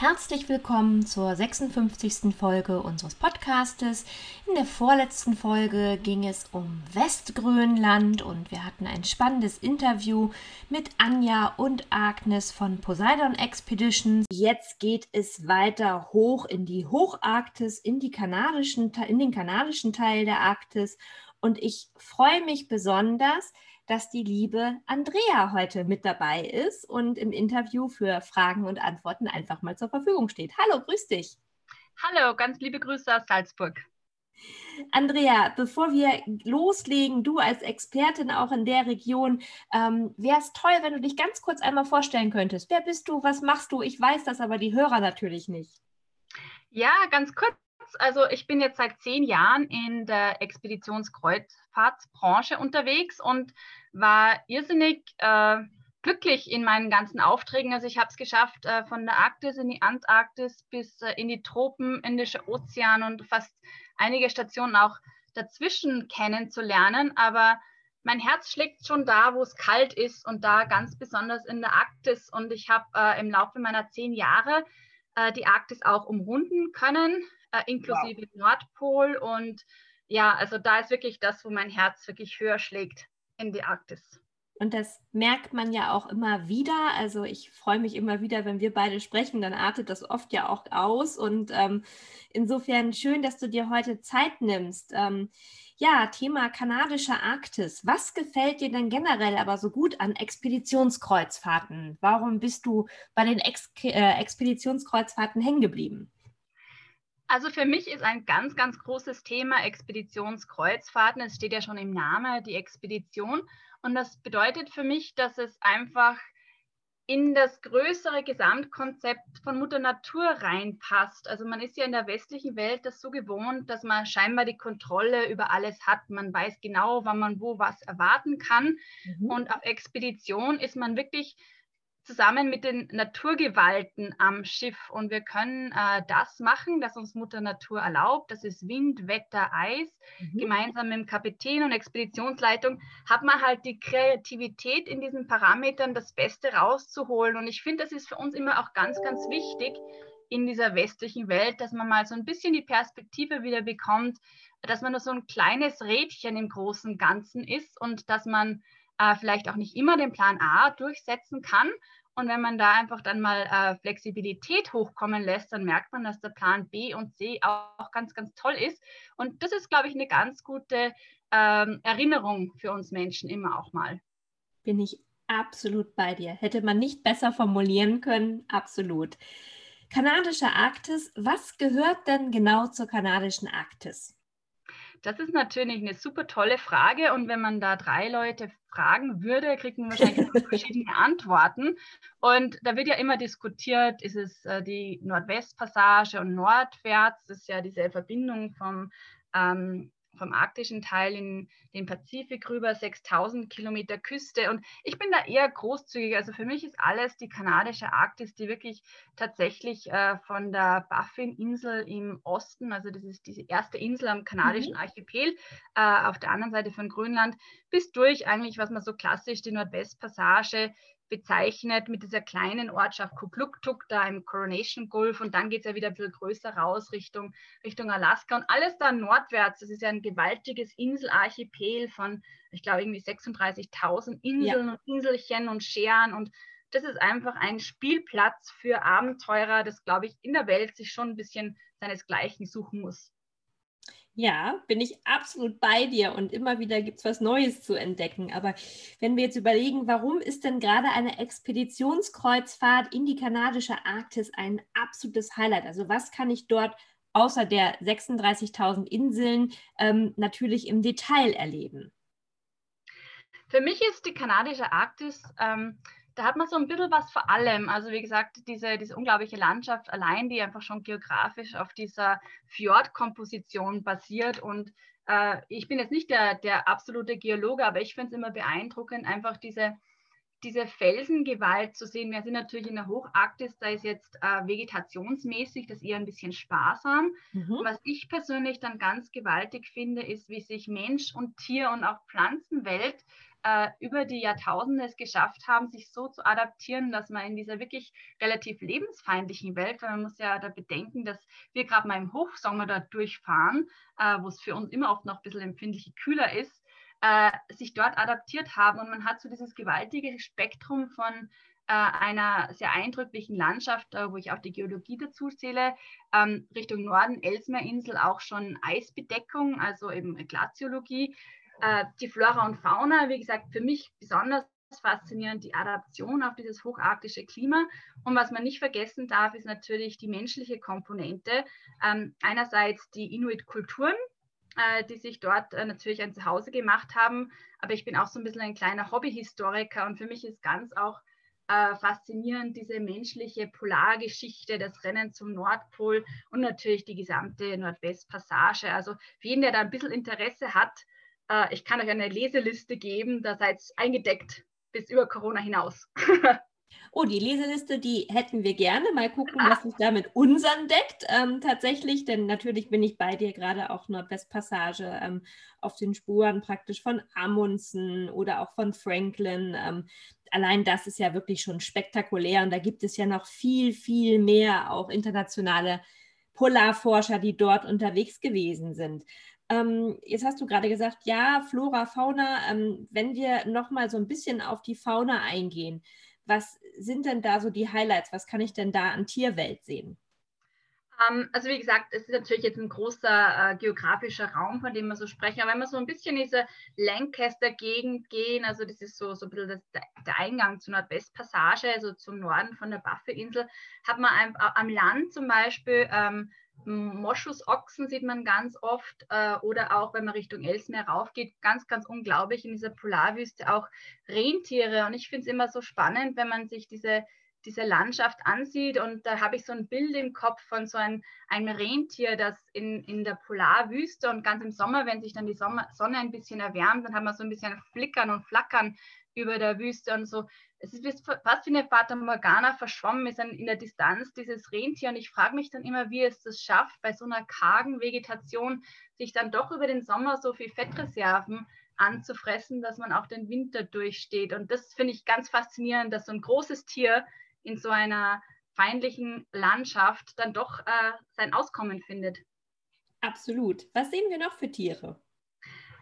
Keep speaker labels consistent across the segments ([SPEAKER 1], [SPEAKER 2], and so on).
[SPEAKER 1] Herzlich willkommen zur 56. Folge unseres Podcastes. In der vorletzten Folge ging es um Westgrönland und wir hatten ein spannendes Interview mit Anja und Agnes von Poseidon Expeditions. Jetzt geht es weiter hoch in die Hocharktis, in, die kanadischen, in den kanadischen Teil der Arktis und ich freue mich besonders, dass die liebe Andrea heute mit dabei ist und im Interview für Fragen und Antworten einfach mal zur Verfügung steht. Hallo, grüß dich.
[SPEAKER 2] Hallo, ganz liebe Grüße aus Salzburg.
[SPEAKER 1] Andrea, bevor wir loslegen, du als Expertin auch in der Region, ähm, wäre es toll, wenn du dich ganz kurz einmal vorstellen könntest. Wer bist du? Was machst du? Ich weiß das aber die Hörer natürlich nicht.
[SPEAKER 2] Ja, ganz kurz. Also ich bin jetzt seit zehn Jahren in der Expeditionskreuzfahrtsbranche unterwegs und war irrsinnig äh, glücklich in meinen ganzen Aufträgen. Also ich habe es geschafft, äh, von der Arktis in die Antarktis bis äh, in die Tropen, Indische Ozean und fast einige Stationen auch dazwischen kennenzulernen. Aber mein Herz schlägt schon da, wo es kalt ist und da ganz besonders in der Arktis. Und ich habe äh, im Laufe meiner zehn Jahre äh, die Arktis auch umrunden können, äh, inklusive wow. Nordpol. Und ja, also da ist wirklich das, wo mein Herz wirklich höher schlägt in die Arktis.
[SPEAKER 1] Und das merkt man ja auch immer wieder. Also ich freue mich immer wieder, wenn wir beide sprechen, dann artet das oft ja auch aus. Und ähm, insofern schön, dass du dir heute Zeit nimmst. Ähm, ja, Thema kanadische Arktis. Was gefällt dir denn generell aber so gut an Expeditionskreuzfahrten? Warum bist du bei den Ex äh, Expeditionskreuzfahrten hängen geblieben?
[SPEAKER 2] Also für mich ist ein ganz, ganz großes Thema Expeditionskreuzfahrten. Es steht ja schon im Namen, die Expedition. Und das bedeutet für mich, dass es einfach in das größere Gesamtkonzept von Mutter Natur reinpasst. Also man ist ja in der westlichen Welt das so gewohnt, dass man scheinbar die Kontrolle über alles hat. Man weiß genau, wann man wo was erwarten kann. Mhm. Und auf Expedition ist man wirklich zusammen mit den Naturgewalten am Schiff und wir können äh, das machen, das uns Mutter Natur erlaubt. Das ist Wind, Wetter, Eis. Mhm. Gemeinsam mit dem Kapitän und Expeditionsleitung hat man halt die Kreativität in diesen Parametern, das Beste rauszuholen. Und ich finde, das ist für uns immer auch ganz, ganz wichtig in dieser westlichen Welt, dass man mal so ein bisschen die Perspektive wieder bekommt, dass man nur so ein kleines Rädchen im großen Ganzen ist und dass man äh, vielleicht auch nicht immer den Plan A durchsetzen kann, und wenn man da einfach dann mal äh, Flexibilität hochkommen lässt, dann merkt man, dass der Plan B und C auch, ganz, ganz toll ist. Und das ist, glaube ich, eine ganz gute ähm, Erinnerung für uns Menschen immer auch mal.
[SPEAKER 1] Bin ich absolut bei dir. Hätte man nicht besser formulieren können, absolut. Kanadische Arktis, was gehört denn genau zur kanadischen Arktis?
[SPEAKER 2] Das ist natürlich eine super tolle Frage. Und wenn man da drei Leute fragen würde, kriegt man wahrscheinlich verschiedene Antworten. Und da wird ja immer diskutiert, ist es äh, die Nordwestpassage und nordwärts, das ist ja diese Verbindung vom ähm, vom arktischen Teil in den Pazifik rüber, 6000 Kilometer Küste. Und ich bin da eher großzügig. Also für mich ist alles die kanadische Arktis, die wirklich tatsächlich äh, von der Baffin-Insel im Osten, also das ist diese erste Insel am kanadischen mhm. Archipel, äh, auf der anderen Seite von Grönland, bis durch eigentlich, was man so klassisch die Nordwestpassage bezeichnet mit dieser kleinen Ortschaft Kugluktuk da im Coronation Gulf und dann geht es ja wieder ein bisschen größer raus Richtung, Richtung Alaska und alles da nordwärts. Das ist ja ein gewaltiges Inselarchipel von, ich glaube, irgendwie 36.000 Inseln ja. und Inselchen und Scheren und das ist einfach ein Spielplatz für Abenteurer, das, glaube ich, in der Welt sich schon ein bisschen seinesgleichen suchen muss.
[SPEAKER 1] Ja, bin ich absolut bei dir und immer wieder gibt es was Neues zu entdecken. Aber wenn wir jetzt überlegen, warum ist denn gerade eine Expeditionskreuzfahrt in die kanadische Arktis ein absolutes Highlight? Also was kann ich dort außer der 36.000 Inseln ähm, natürlich im Detail erleben?
[SPEAKER 2] Für mich ist die kanadische Arktis ähm, da hat man so ein bisschen was vor allem. Also wie gesagt, diese, diese unglaubliche Landschaft allein, die einfach schon geografisch auf dieser Fjordkomposition basiert. Und äh, ich bin jetzt nicht der, der absolute Geologe, aber ich finde es immer beeindruckend, einfach diese, diese Felsengewalt zu sehen. Wir sind natürlich in der Hocharktis, da ist jetzt äh, vegetationsmäßig das eher ein bisschen sparsam. Mhm. Was ich persönlich dann ganz gewaltig finde, ist, wie sich Mensch und Tier und auch Pflanzenwelt äh, über die Jahrtausende es geschafft haben, sich so zu adaptieren, dass man in dieser wirklich relativ lebensfeindlichen Welt, weil man muss ja da bedenken, dass wir gerade mal im Hochsommer da durchfahren, äh, wo es für uns immer oft noch ein bisschen empfindlich kühler ist, äh, sich dort adaptiert haben. Und man hat so dieses gewaltige Spektrum von äh, einer sehr eindrücklichen Landschaft, äh, wo ich auch die Geologie dazu zähle, ähm, Richtung Norden, Elsmeerinsel auch schon Eisbedeckung, also eben Glaziologie. Äh, die Flora und Fauna, wie gesagt, für mich besonders faszinierend die Adaption auf dieses hocharktische Klima. Und was man nicht vergessen darf, ist natürlich die menschliche Komponente. Ähm, einerseits die Inuit-Kulturen, äh, die sich dort äh, natürlich ein Zuhause gemacht haben. Aber ich bin auch so ein bisschen ein kleiner Hobbyhistoriker und für mich ist ganz auch äh, faszinierend diese menschliche Polargeschichte, das Rennen zum Nordpol und natürlich die gesamte Nordwestpassage. Also für jeden, der da ein bisschen Interesse hat, äh, ich kann euch eine Leseliste geben, da seid ihr eingedeckt bis über Corona hinaus.
[SPEAKER 1] Oh, die Leseliste, die hätten wir gerne. Mal gucken, was sich da mit unseren deckt. Ähm, tatsächlich, denn natürlich bin ich bei dir gerade auch Nordwestpassage ähm, auf den Spuren praktisch von Amundsen oder auch von Franklin. Ähm, allein das ist ja wirklich schon spektakulär und da gibt es ja noch viel, viel mehr auch internationale Polarforscher, die dort unterwegs gewesen sind. Ähm, jetzt hast du gerade gesagt, ja, Flora, Fauna. Ähm, wenn wir nochmal so ein bisschen auf die Fauna eingehen, was sind denn da so die Highlights? Was kann ich denn da an Tierwelt sehen?
[SPEAKER 2] Ähm, also wie gesagt, es ist natürlich jetzt ein großer äh, geografischer Raum, von dem wir so sprechen. Aber wenn wir so ein bisschen in diese Lancaster-Gegend gehen, also das ist so, so ein bisschen das, der Eingang zur Nordwestpassage, also zum Norden von der Buffy-Insel, hat man ein, am Land zum Beispiel ähm, Moschusochsen sieht man ganz oft äh, oder auch, wenn man Richtung Elsmeer raufgeht, ganz, ganz unglaublich in dieser Polarwüste auch Rentiere. Und ich finde es immer so spannend, wenn man sich diese, diese Landschaft ansieht. Und da habe ich so ein Bild im Kopf von so ein, einem Rentier, das in, in der Polarwüste und ganz im Sommer, wenn sich dann die Sommer, Sonne ein bisschen erwärmt, dann hat man so ein bisschen Flickern und Flackern über der Wüste und so es ist fast wie eine Fata Morgana verschwommen ist in der Distanz dieses Rentier. Und ich frage mich dann immer, wie es das schafft, bei so einer kargen Vegetation sich dann doch über den Sommer so viel Fettreserven anzufressen, dass man auch den Winter durchsteht. Und das finde ich ganz faszinierend, dass so ein großes Tier in so einer feindlichen Landschaft dann doch äh, sein Auskommen findet.
[SPEAKER 1] Absolut. Was sehen wir noch für Tiere?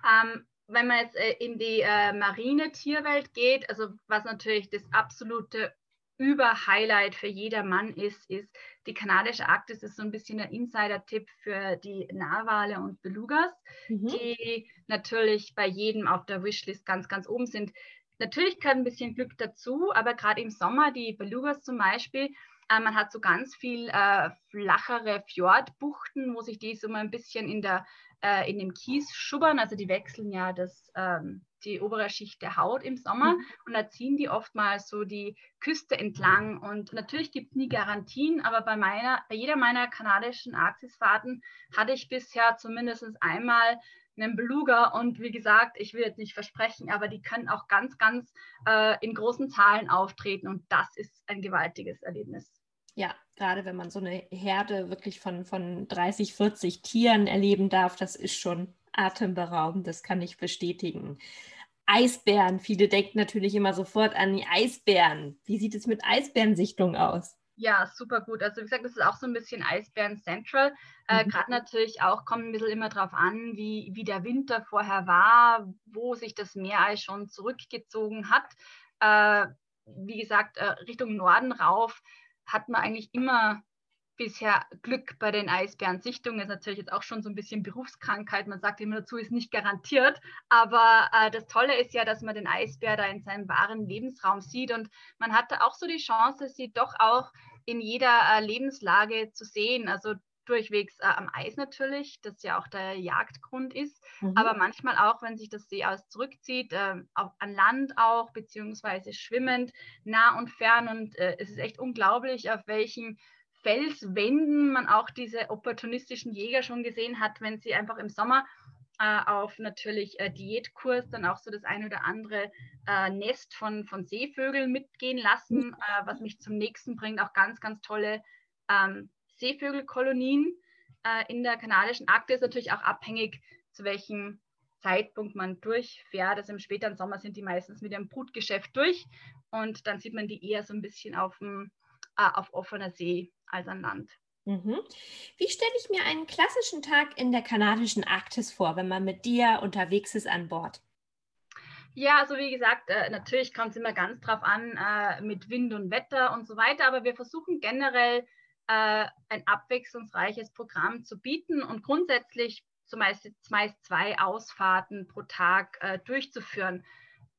[SPEAKER 2] Ähm, wenn man jetzt äh, in die äh, marine Tierwelt geht, also was natürlich das absolute Über-Highlight für jedermann ist, ist die kanadische Arktis ist so ein bisschen der Insider-Tipp für die Narwale und Belugas, mhm. die natürlich bei jedem auf der Wishlist ganz, ganz oben sind. Natürlich gehört ein bisschen Glück dazu, aber gerade im Sommer, die Belugas zum Beispiel, äh, man hat so ganz viel äh, flachere Fjordbuchten, wo sich die so mal ein bisschen in der äh, in dem Kies schubbern. Also die wechseln ja das, ähm, die obere Schicht der Haut im Sommer mhm. und da ziehen die oftmals so die Küste entlang. Und natürlich gibt es nie Garantien, aber bei, meiner, bei jeder meiner kanadischen Arktisfahrten hatte ich bisher zumindest einmal einen Beluga und wie gesagt, ich will jetzt nicht versprechen, aber die können auch ganz, ganz äh, in großen Zahlen auftreten und das ist ein gewaltiges Erlebnis.
[SPEAKER 1] Ja, gerade wenn man so eine Herde wirklich von, von 30, 40 Tieren erleben darf, das ist schon atemberaubend, das kann ich bestätigen. Eisbären, viele denken natürlich immer sofort an die Eisbären. Wie sieht es mit Eisbärensichtung aus?
[SPEAKER 2] Ja, super gut. Also wie gesagt, das ist auch so ein bisschen Eisbären Central. Äh, mhm. Gerade natürlich auch kommt ein bisschen immer darauf an, wie, wie der Winter vorher war, wo sich das Meereis schon zurückgezogen hat. Äh, wie gesagt, äh, Richtung Norden rauf hat man eigentlich immer bisher Glück bei den Eisbärensichtungen. Das ist natürlich jetzt auch schon so ein bisschen Berufskrankheit. Man sagt immer dazu, ist nicht garantiert. Aber äh, das Tolle ist ja, dass man den Eisbär da in seinem wahren Lebensraum sieht. Und man hatte auch so die Chance, sie doch auch in jeder äh, Lebenslage zu sehen. Also durchwegs äh, am Eis natürlich, das ja auch der Jagdgrund ist, mhm. aber manchmal auch, wenn sich das Seeaus zurückzieht, äh, auch an Land auch, beziehungsweise schwimmend, nah und fern. Und äh, es ist echt unglaublich, auf welchen Felswänden man auch diese opportunistischen Jäger schon gesehen hat, wenn sie einfach im Sommer äh, auf natürlich äh, Diätkurs dann auch so das ein oder andere äh, Nest von, von Seevögeln mitgehen lassen, äh, was mich zum nächsten bringt. Auch ganz, ganz tolle ähm, Seevögelkolonien äh, in der kanadischen Arktis. Natürlich auch abhängig, zu welchem Zeitpunkt man durchfährt. Also im späteren Sommer sind die meistens mit ihrem Brutgeschäft durch und dann sieht man die eher so ein bisschen auf, dem, äh, auf offener See als an Land.
[SPEAKER 1] Mhm. Wie stelle ich mir einen klassischen Tag in der kanadischen Arktis vor, wenn man mit dir unterwegs ist an Bord?
[SPEAKER 2] Ja, also wie gesagt, äh, natürlich kommt es immer ganz drauf an äh, mit Wind und Wetter und so weiter, aber wir versuchen generell äh, ein abwechslungsreiches Programm zu bieten und grundsätzlich zumeist meist zwei Ausfahrten pro Tag äh, durchzuführen.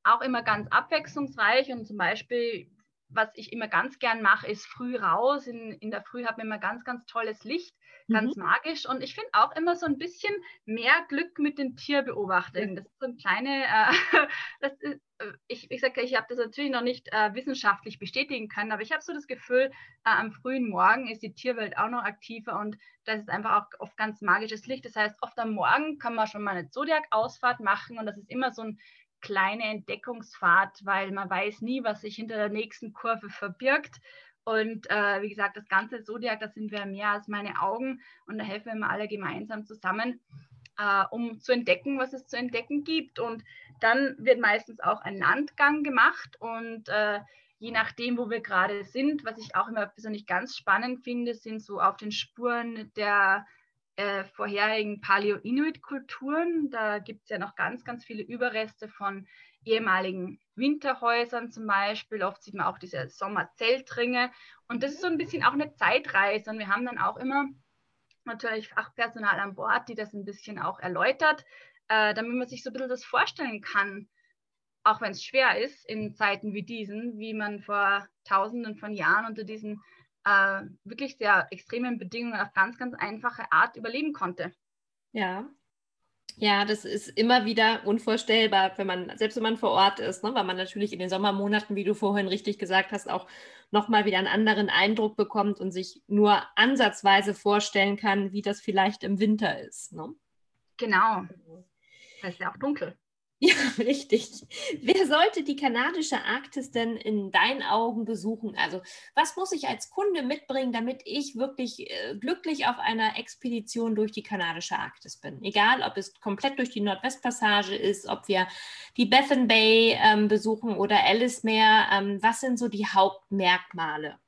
[SPEAKER 2] Auch immer ganz abwechslungsreich und zum Beispiel was ich immer ganz gern mache, ist früh raus. In, in der Früh hat man immer ganz, ganz tolles Licht, ganz mhm. magisch. Und ich finde auch immer so ein bisschen mehr Glück mit den Tierbeobachtungen. Das ist so ein kleine, äh, das ist, äh, ich, ich sage, ich habe das natürlich noch nicht äh, wissenschaftlich bestätigen können, aber ich habe so das Gefühl, äh, am frühen Morgen ist die Tierwelt auch noch aktiver und das ist einfach auch oft ganz magisches Licht. Das heißt, oft am Morgen kann man schon mal eine Zodiac-Ausfahrt machen und das ist immer so ein kleine Entdeckungsfahrt, weil man weiß nie, was sich hinter der nächsten Kurve verbirgt. Und äh, wie gesagt, das ganze Zodiac, da sind wir mehr als meine Augen und da helfen wir immer alle gemeinsam zusammen, äh, um zu entdecken, was es zu entdecken gibt. Und dann wird meistens auch ein Landgang gemacht und äh, je nachdem, wo wir gerade sind, was ich auch immer persönlich ganz spannend finde, sind so auf den Spuren der äh, vorherigen Paleo-Inuit-Kulturen. Da gibt es ja noch ganz, ganz viele Überreste von ehemaligen Winterhäusern zum Beispiel. Oft sieht man auch diese Sommerzeltringe. Und das ist so ein bisschen auch eine Zeitreise. Und wir haben dann auch immer natürlich Fachpersonal an Bord, die das ein bisschen auch erläutert, äh, damit man sich so ein bisschen das vorstellen kann, auch wenn es schwer ist in Zeiten wie diesen, wie man vor Tausenden von Jahren unter diesen äh, wirklich sehr extremen Bedingungen auf ganz, ganz einfache Art überleben konnte.
[SPEAKER 1] Ja. Ja, das ist immer wieder unvorstellbar, wenn man, selbst wenn man vor Ort ist, ne, weil man natürlich in den Sommermonaten, wie du vorhin richtig gesagt hast, auch nochmal wieder einen anderen Eindruck bekommt und sich nur ansatzweise vorstellen kann, wie das vielleicht im Winter ist. Ne?
[SPEAKER 2] Genau. Es ist ja auch dunkel.
[SPEAKER 1] Ja, richtig. Wer sollte die kanadische Arktis denn in deinen Augen besuchen? Also, was muss ich als Kunde mitbringen, damit ich wirklich äh, glücklich auf einer Expedition durch die kanadische Arktis bin? Egal, ob es komplett durch die Nordwestpassage ist, ob wir die Bethan Bay ähm, besuchen oder Alice Meer. Ähm, was sind so die Hauptmerkmale?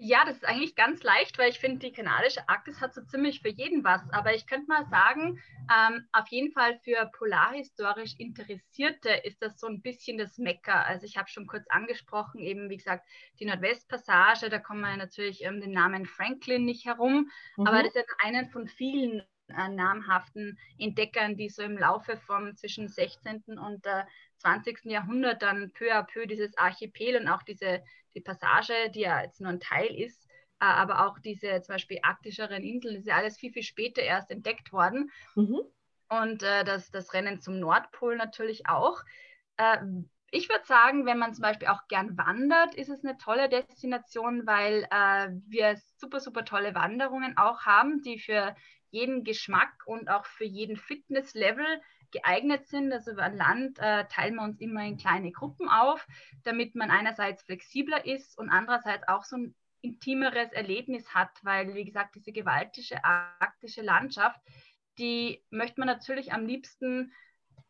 [SPEAKER 2] Ja, das ist eigentlich ganz leicht, weil ich finde, die kanadische Arktis hat so ziemlich für jeden was. Aber ich könnte mal sagen, ähm, auf jeden Fall für polarhistorisch Interessierte ist das so ein bisschen das Mekka. Also ich habe schon kurz angesprochen, eben wie gesagt, die Nordwestpassage, da kommen wir natürlich um den Namen Franklin nicht herum. Mhm. Aber das ist einer von vielen äh, namhaften Entdeckern, die so im Laufe vom zwischen 16. und äh, 20. Jahrhundert dann peu à peu dieses Archipel und auch diese die Passage, die ja jetzt nur ein Teil ist, äh, aber auch diese zum Beispiel arktischeren Inseln, das ist ja alles viel, viel später erst entdeckt worden. Mhm. Und äh, das, das Rennen zum Nordpol natürlich auch. Äh, ich würde sagen, wenn man zum Beispiel auch gern wandert, ist es eine tolle Destination, weil äh, wir super, super tolle Wanderungen auch haben, die für jeden Geschmack und auch für jeden Fitnesslevel geeignet sind. Also an Land äh, teilen wir uns immer in kleine Gruppen auf, damit man einerseits flexibler ist und andererseits auch so ein intimeres Erlebnis hat, weil, wie gesagt, diese gewaltige arktische Landschaft, die möchte man natürlich am liebsten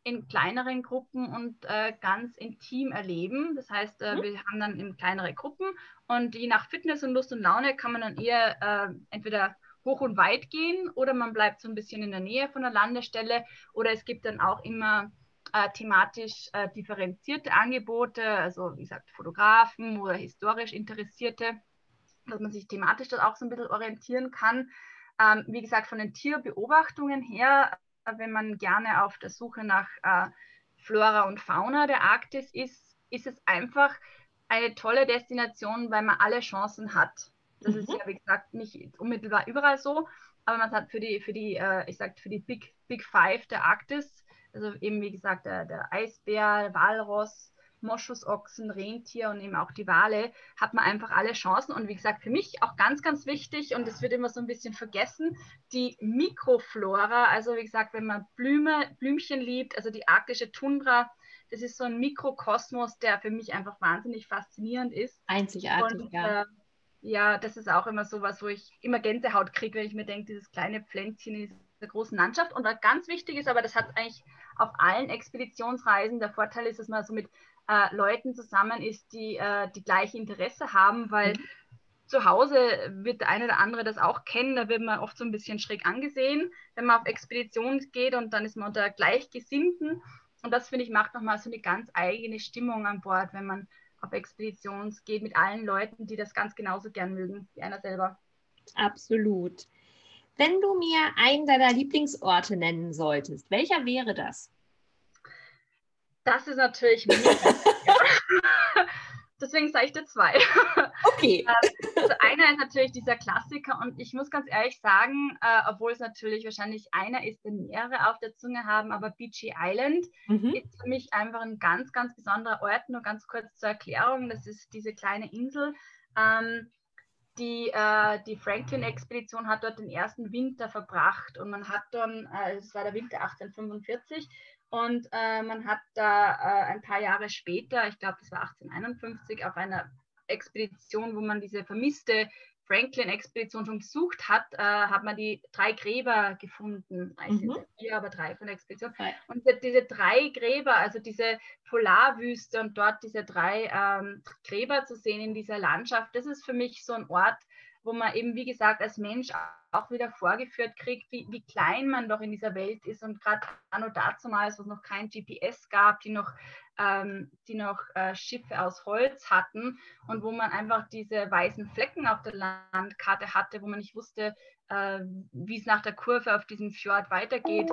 [SPEAKER 2] in kleineren Gruppen und äh, ganz intim erleben. Das heißt, äh, mhm. wir haben dann in kleinere Gruppen und je nach Fitness und Lust und Laune kann man dann eher äh, entweder hoch und weit gehen oder man bleibt so ein bisschen in der Nähe von der Landestelle oder es gibt dann auch immer äh, thematisch äh, differenzierte Angebote, also wie gesagt Fotografen oder historisch Interessierte, dass man sich thematisch dort auch so ein bisschen orientieren kann. Ähm, wie gesagt, von den Tierbeobachtungen her, äh, wenn man gerne auf der Suche nach äh, Flora und Fauna der Arktis ist, ist es einfach eine tolle Destination, weil man alle Chancen hat Das mhm. ist ja, wie gesagt, nicht unmittelbar überall so, aber man hat für die, für die, äh, ich sag, für die Big, Big Five der Arktis, also eben wie gesagt der, der Eisbär, Walross, Moschusochsen, Rentier und eben auch die Wale, hat man einfach alle Chancen. Und wie gesagt, für mich auch ganz, ganz wichtig, und es wird immer so ein bisschen vergessen, die Mikroflora. Also wie gesagt, wenn man Blume, Blümchen liebt, also die arktische Tundra, das ist so ein Mikrokosmos, der für mich einfach wahnsinnig faszinierend ist.
[SPEAKER 1] Einzigartig, und, ja. Äh,
[SPEAKER 2] ja, das ist auch immer so was, wo ich immer Gänsehaut kriege, wenn ich mir denke, dieses kleine Pflänzchen in dieser großen Landschaft. Und was ganz wichtig ist, aber das hat eigentlich auf allen Expeditionsreisen, der Vorteil ist, dass man so mit äh, Leuten zusammen ist, die äh, die gleiche Interesse haben, weil mhm. zu Hause wird der eine oder andere das auch kennen, da wird man oft so ein bisschen schräg angesehen, wenn man auf Expedition geht und dann ist man unter Gleichgesinnten. Und das, finde ich, macht nochmal so eine ganz eigene Stimmung an Bord, wenn man auf Expedition geht mit allen Leuten, die das ganz genauso gern mögen wie einer selber.
[SPEAKER 1] Absolut. Wenn du mir einen deiner Lieblingsorte nennen solltest, welcher wäre das?
[SPEAKER 2] Das ist natürlich Deswegen sage ich dir zwei.
[SPEAKER 1] Okay.
[SPEAKER 2] Ähm, also einer ist natürlich dieser Klassiker und ich muss ganz ehrlich sagen, äh, obwohl es natürlich wahrscheinlich einer ist, der mehrere auf der Zunge haben, aber Beachy Island mhm. ist für mich einfach ein ganz, ganz besonderer Ort. Nur ganz kurz zur Erklärung, das ist diese kleine Insel. Ähm, die, äh, die Franklin-Expedition hat dort den ersten Winter verbracht und man hat dann, äh, es war der Winter 1845, und äh, man hat da äh, ein paar Jahre später, ich glaube, das war 1851, auf einer Expedition, wo man diese vermisste Franklin-Expedition schon gesucht hat, äh, hat man die drei Gräber gefunden. Eigentlich mhm. sind vier, aber drei von der Expedition. Und diese drei Gräber, also diese Polarwüste und dort diese drei ähm, Gräber zu sehen in dieser Landschaft, das ist für mich so ein Ort, wo man eben, wie gesagt, als Mensch auch wieder vorgeführt kriegt, wie, wie klein man doch in dieser Welt ist. Und gerade anno dazumals, wo es noch kein GPS gab, die noch, ähm, die noch äh, Schiffe aus Holz hatten und wo man einfach diese weißen Flecken auf der Landkarte hatte, wo man nicht wusste, äh, wie es nach der Kurve auf diesem Fjord weitergeht.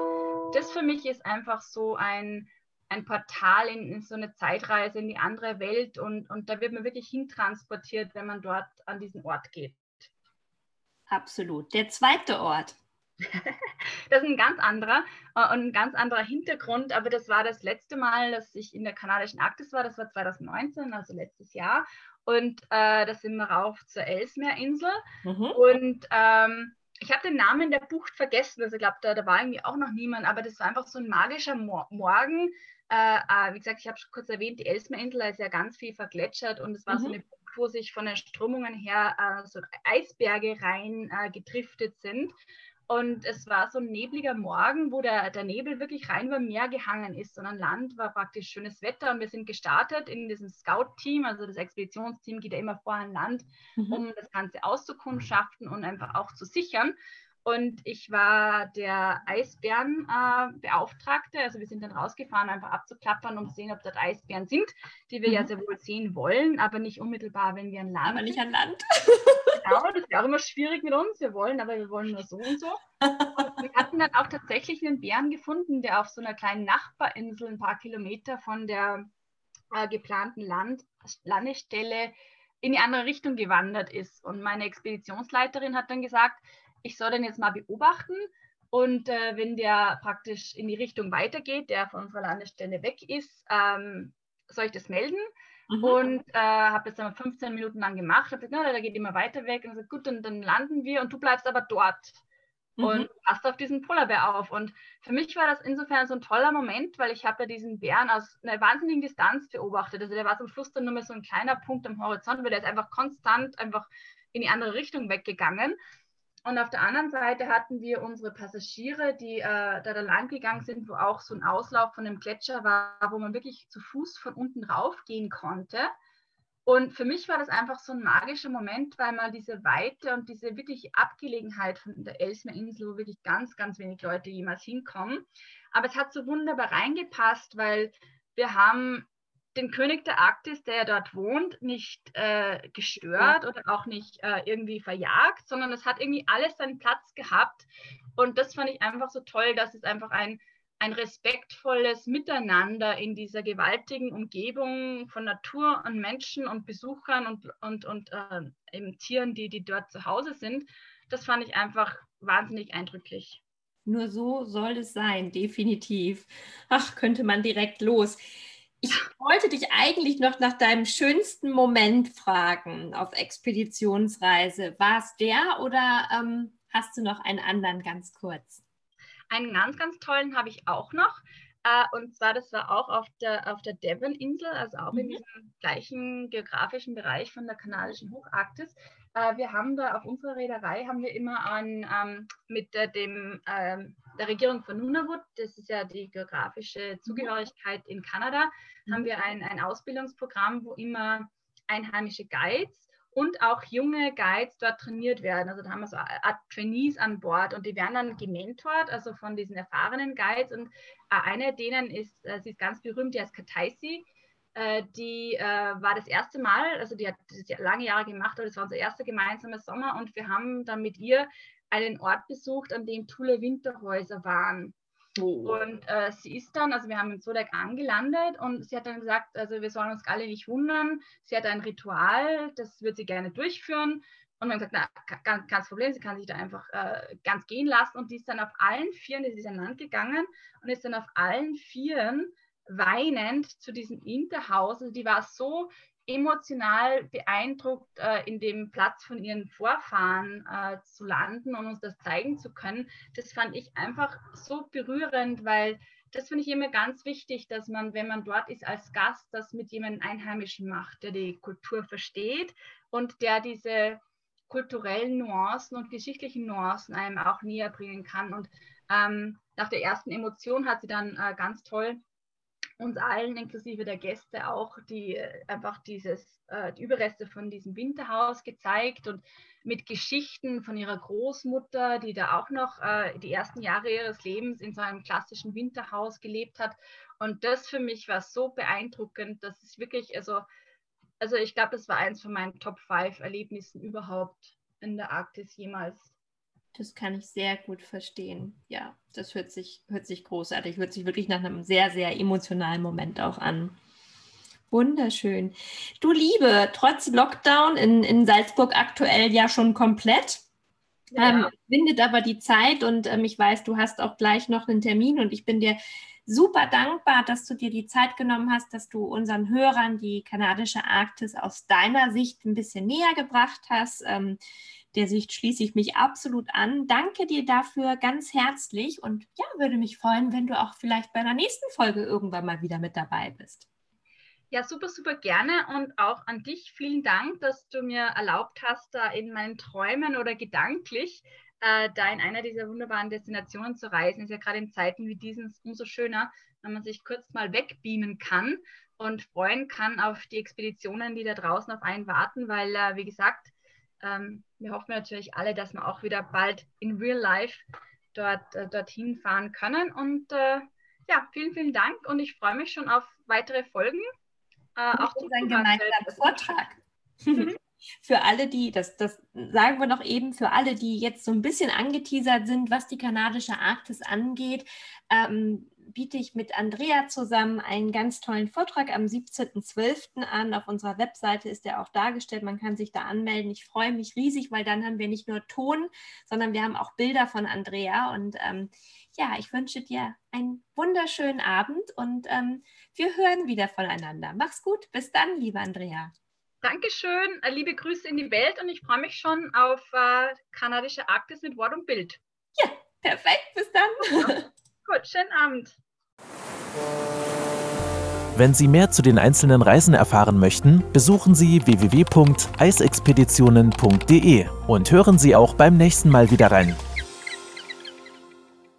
[SPEAKER 2] Das für mich ist einfach so ein, ein Portal in, in, so eine Zeitreise in die andere Welt und, und da wird man wirklich hintransportiert, wenn man dort an diesen Ort geht.
[SPEAKER 1] Absolut. Der zweite Ort.
[SPEAKER 2] das ist ein ganz anderer äh, und ein ganz anderer Hintergrund, aber das war das letzte Mal, dass ich in der kanadischen Arktis war, das war 2019, also letztes Jahr. Und äh, da sind wir rauf zur Ellesmeerinsel. Mhm. Und ähm, ich habe den Namen der Bucht vergessen, also ich glaube, da, da war irgendwie auch noch niemand, aber das war einfach so ein magischer Mo Morgen. Äh, äh, wie gesagt, ich habe schon kurz erwähnt, die Ellesmeerinsel ist ja ganz viel vergletschert und es war mhm. so eine wo sich von den Strömungen her äh, so Eisberge rein äh, gedriftet sind. Und es war so ein nebliger Morgen, wo der, der Nebel wirklich rein über Meer gehangen ist. Und an Land war praktisch schönes Wetter. Und wir sind gestartet in diesem Scout-Team, also das Expeditionsteam geht ja immer vor an Land, mhm. um das Ganze auszukundschaften und einfach auch zu sichern. Und ich war der Eisbärenbeauftragte. Äh, also wir sind dann rausgefahren, einfach abzuklappern, um zu sehen, ob dort Eisbären sind, die wir mhm. ja sehr wohl sehen wollen, aber nicht unmittelbar, wenn wir an Land.
[SPEAKER 1] Aber nicht an Land.
[SPEAKER 2] genau, das ist auch immer schwierig mit uns. Wir wollen, aber wir wollen nur so und so. Und wir hatten dann auch tatsächlich einen Bären gefunden, der auf so einer kleinen Nachbarinsel ein paar Kilometer von der äh, geplanten Land Landestelle in die andere Richtung gewandert ist. Und meine Expeditionsleiterin hat dann gesagt, ich soll den jetzt mal beobachten und äh, wenn der praktisch in die Richtung weitergeht, der von unserer Landestelle weg ist, ähm, soll ich das melden? Mhm. Und äh, habe das dann 15 Minuten lang gemacht. Habe gesagt, na, der geht immer weiter weg. Und gesagt, gut, dann, dann landen wir und du bleibst aber dort mhm. und passt auf diesen Polarbär auf. Und für mich war das insofern so ein toller Moment, weil ich habe ja diesen Bären aus einer wahnsinnigen Distanz beobachtet. Also der war zum Schluss dann nur mehr so ein kleiner Punkt am Horizont, weil der ist einfach konstant einfach in die andere Richtung weggegangen. Und auf der anderen Seite hatten wir unsere Passagiere, die äh, da, lang gegangen sind, wo auch so ein Auslauf von einem Gletscher war, wo man wirklich zu Fuß von unten raufgehen konnte. Und für mich war das einfach so ein magischer Moment, weil man diese Weite und diese wirklich Abgelegenheit von der Ellesmerinsel, wo wirklich ganz, ganz wenig Leute jemals hinkommen. Aber es hat so wunderbar reingepasst, weil wir haben den König der Arktis, der ja dort wohnt, nicht äh, gestört ja. oder auch nicht äh, irgendwie verjagt, sondern es hat irgendwie alles seinen Platz gehabt. Und das fand ich einfach so toll, dass es einfach ein, ein respektvolles Miteinander in dieser gewaltigen Umgebung von Natur und Menschen und Besuchern und, und, und äh, eben Tieren, die, die dort zu Hause sind, das fand ich einfach wahnsinnig eindrücklich.
[SPEAKER 1] Nur so soll es sein, definitiv. Ach, könnte man direkt los. Ich wollte dich eigentlich noch nach deinem schönsten Moment fragen auf Expeditionsreise. War es der oder ähm, hast du noch einen anderen ganz kurz?
[SPEAKER 2] Einen ganz, ganz tollen habe ich auch noch. Äh, und zwar, das war auch auf der, auf der Devon-Insel, also auch mhm. in diesem gleichen geografischen Bereich von der kanadischen Hocharktis. Äh, wir haben da auf unserer Reederei haben wir immer an, ähm, mit der, dem, ähm, der Regierung von Nunavut, das ist ja die geografische mhm. Zugehörigkeit in Kanada, mhm. haben wir ein, ein Ausbildungsprogramm, wo immer einheimische Guides und auch junge Guides dort trainiert werden. Also da haben wir so Art Trainees an Bord und die werden dann gementort, also von diesen erfahrenen Guides. Und äh, eine denen ist, äh, sie ist ganz berühmt, die heißt Kataisi. Äh, die äh, war das erste Mal, also die hat das lange Jahre gemacht, aber das war unser erster gemeinsamer Sommer und wir haben dann mit ihr einen Ort besucht, an dem Thule Winterhäuser waren. Oh. Und äh, sie ist dann, also wir haben in Sodak angelandet und sie hat dann gesagt, also wir sollen uns alle nicht wundern. Sie hat ein Ritual, das wird sie gerne durchführen. Und wir haben gesagt, na, kein, kein Problem, sie kann sich da einfach äh, ganz gehen lassen. Und die ist dann auf allen Vieren, die ist an Land gegangen und ist dann auf allen Vieren weinend zu diesem Interhaus. Also die war so emotional beeindruckt, äh, in dem Platz von ihren Vorfahren äh, zu landen und uns das zeigen zu können. Das fand ich einfach so berührend, weil das finde ich immer ganz wichtig, dass man, wenn man dort ist als Gast, das mit jemandem Einheimischen macht, der die Kultur versteht und der diese kulturellen Nuancen und geschichtlichen Nuancen einem auch näher bringen kann. Und ähm, nach der ersten Emotion hat sie dann äh, ganz toll uns allen, inklusive der Gäste, auch die äh, einfach dieses, äh, die Überreste von diesem Winterhaus gezeigt und mit Geschichten von ihrer Großmutter, die da auch noch äh, die ersten Jahre ihres Lebens in so einem klassischen Winterhaus gelebt hat. Und das für mich war so beeindruckend, dass es wirklich, also, also ich glaube, das war eins von meinen Top 5 Erlebnissen überhaupt in der Arktis jemals.
[SPEAKER 1] Das kann ich sehr gut verstehen. Ja, das hört sich, hört sich großartig, hört sich wirklich nach einem sehr, sehr emotionalen Moment auch an. Wunderschön. Du Liebe, trotz Lockdown in, in Salzburg aktuell ja schon komplett. Ja. Ähm, findet aber die Zeit und ähm, ich weiß, du hast auch gleich noch einen Termin und ich bin dir super dankbar, dass du dir die Zeit genommen hast, dass du unseren Hörern die kanadische Arktis aus deiner Sicht ein bisschen näher gebracht hast. Ähm, der Sicht schließe ich mich absolut an. Danke dir dafür ganz herzlich und ja, würde mich freuen, wenn du auch vielleicht bei einer nächsten Folge irgendwann mal wieder mit dabei bist.
[SPEAKER 2] Ja, super, super gerne und auch an dich vielen Dank, dass du mir erlaubt hast, da in meinen Träumen oder gedanklich äh, da in einer dieser wunderbaren Destinationen zu reisen. Ist ja gerade in Zeiten wie diesen umso schöner, wenn man sich kurz mal wegbeamen kann und freuen kann auf die Expeditionen, die da draußen auf einen warten, weil, äh, wie gesagt, ähm, wir hoffen natürlich alle, dass wir auch wieder bald in Real Life dort, äh, dorthin fahren können. Und äh, ja, vielen, vielen Dank und ich freue mich schon auf weitere Folgen.
[SPEAKER 1] Äh, auch zu einen gemeinsamen Vortrag. Für alle, die, das, das sagen wir noch eben, für alle, die jetzt so ein bisschen angeteasert sind, was die kanadische Arktis angeht, ähm, biete ich mit Andrea zusammen einen ganz tollen Vortrag am 17.12. an. Auf unserer Webseite ist er auch dargestellt. Man kann sich da anmelden. Ich freue mich riesig, weil dann haben wir nicht nur Ton, sondern wir haben auch Bilder von Andrea. Und ähm, ja, ich wünsche dir einen wunderschönen Abend und ähm, wir hören wieder voneinander. Mach's gut. Bis dann, liebe Andrea.
[SPEAKER 2] Dankeschön. Äh, liebe Grüße in die Welt und ich freue mich schon auf äh, kanadische Arktis mit Wort und Bild.
[SPEAKER 1] Ja, perfekt. Bis dann.
[SPEAKER 2] Gut, schönen Abend.
[SPEAKER 3] Wenn Sie mehr zu den einzelnen Reisen erfahren möchten, besuchen Sie www.eisexpeditionen.de und hören Sie auch beim nächsten Mal wieder rein.